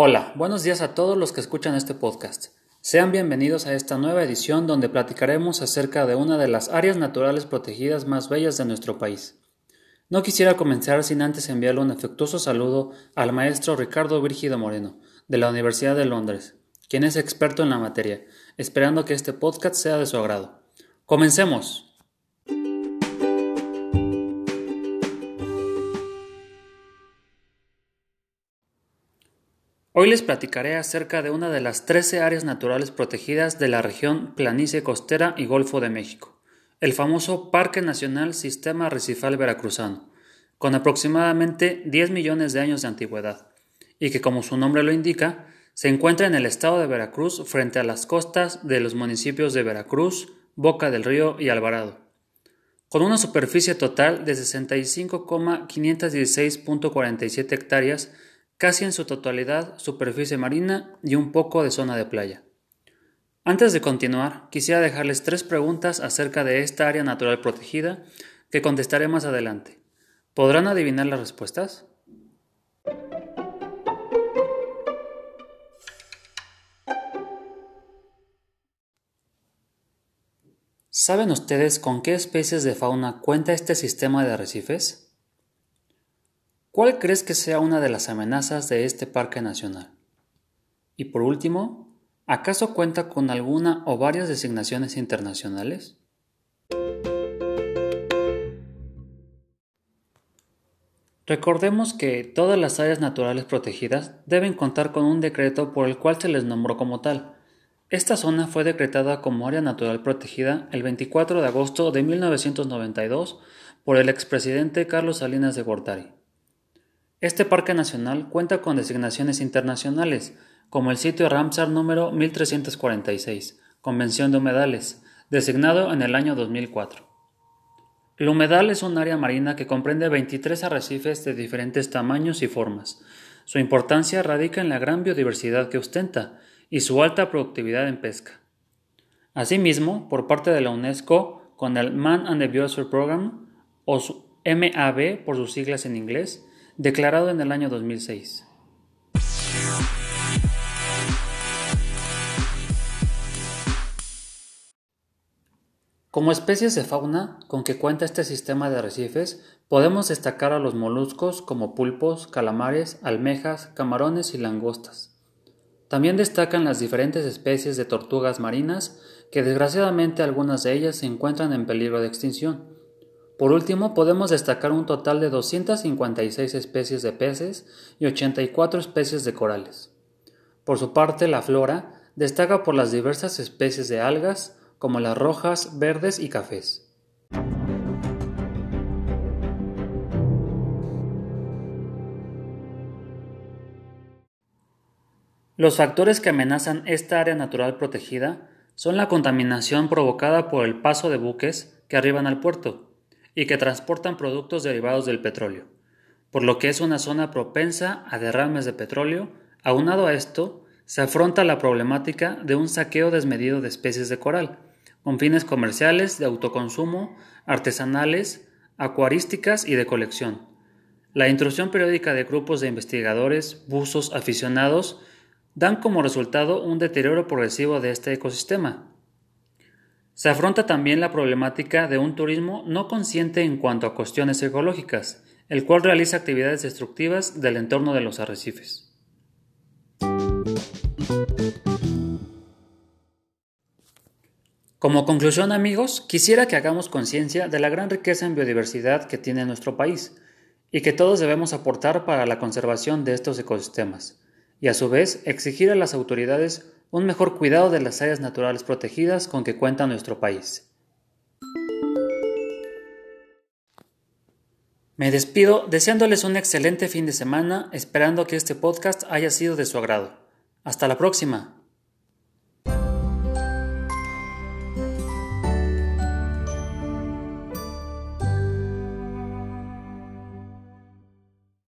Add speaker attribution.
Speaker 1: Hola, buenos días a todos los que escuchan este podcast. Sean bienvenidos a esta nueva edición donde platicaremos acerca de una de las áreas naturales protegidas más bellas de nuestro país. No quisiera comenzar sin antes enviarle un afectuoso saludo al maestro Ricardo Virgido Moreno, de la Universidad de Londres, quien es experto en la materia, esperando que este podcast sea de su agrado. Comencemos. Hoy les platicaré acerca de una de las 13 áreas naturales protegidas de la región Planicie Costera y Golfo de México, el famoso Parque Nacional Sistema Arrecifal Veracruzano, con aproximadamente 10 millones de años de antigüedad, y que como su nombre lo indica, se encuentra en el estado de Veracruz frente a las costas de los municipios de Veracruz, Boca del Río y Alvarado. Con una superficie total de 65,516.47 hectáreas, casi en su totalidad superficie marina y un poco de zona de playa. Antes de continuar, quisiera dejarles tres preguntas acerca de esta área natural protegida que contestaré más adelante. ¿Podrán adivinar las respuestas? ¿Saben ustedes con qué especies de fauna cuenta este sistema de arrecifes? ¿Cuál crees que sea una de las amenazas de este parque nacional? Y por último, ¿acaso cuenta con alguna o varias designaciones internacionales? Recordemos que todas las áreas naturales protegidas deben contar con un decreto por el cual se les nombró como tal. Esta zona fue decretada como área natural protegida el 24 de agosto de 1992 por el expresidente Carlos Salinas de Gortari. Este parque nacional cuenta con designaciones internacionales, como el sitio Ramsar número 1346, Convención de Humedales, designado en el año 2004. El humedal es un área marina que comprende 23 arrecifes de diferentes tamaños y formas. Su importancia radica en la gran biodiversidad que ostenta y su alta productividad en pesca. Asimismo, por parte de la UNESCO, con el Man and the Biosphere Program, o su MAB por sus siglas en inglés, declarado en el año 2006. Como especies de fauna con que cuenta este sistema de arrecifes, podemos destacar a los moluscos como pulpos, calamares, almejas, camarones y langostas. También destacan las diferentes especies de tortugas marinas, que desgraciadamente algunas de ellas se encuentran en peligro de extinción, por último, podemos destacar un total de 256 especies de peces y 84 especies de corales. Por su parte, la flora destaca por las diversas especies de algas, como las rojas, verdes y cafés. Los factores que amenazan esta área natural protegida son la contaminación provocada por el paso de buques que arriban al puerto, y que transportan productos derivados del petróleo, por lo que es una zona propensa a derrames de petróleo. Aunado a esto, se afronta la problemática de un saqueo desmedido de especies de coral, con fines comerciales, de autoconsumo, artesanales, acuarísticas y de colección. La intrusión periódica de grupos de investigadores, buzos, aficionados, dan como resultado un deterioro progresivo de este ecosistema, se afronta también la problemática de un turismo no consciente en cuanto a cuestiones ecológicas, el cual realiza actividades destructivas del entorno de los arrecifes. Como conclusión amigos, quisiera que hagamos conciencia de la gran riqueza en biodiversidad que tiene nuestro país y que todos debemos aportar para la conservación de estos ecosistemas, y a su vez exigir a las autoridades un mejor cuidado de las áreas naturales protegidas con que cuenta nuestro país. Me despido deseándoles un excelente fin de semana, esperando que este podcast haya sido de su agrado. Hasta la próxima.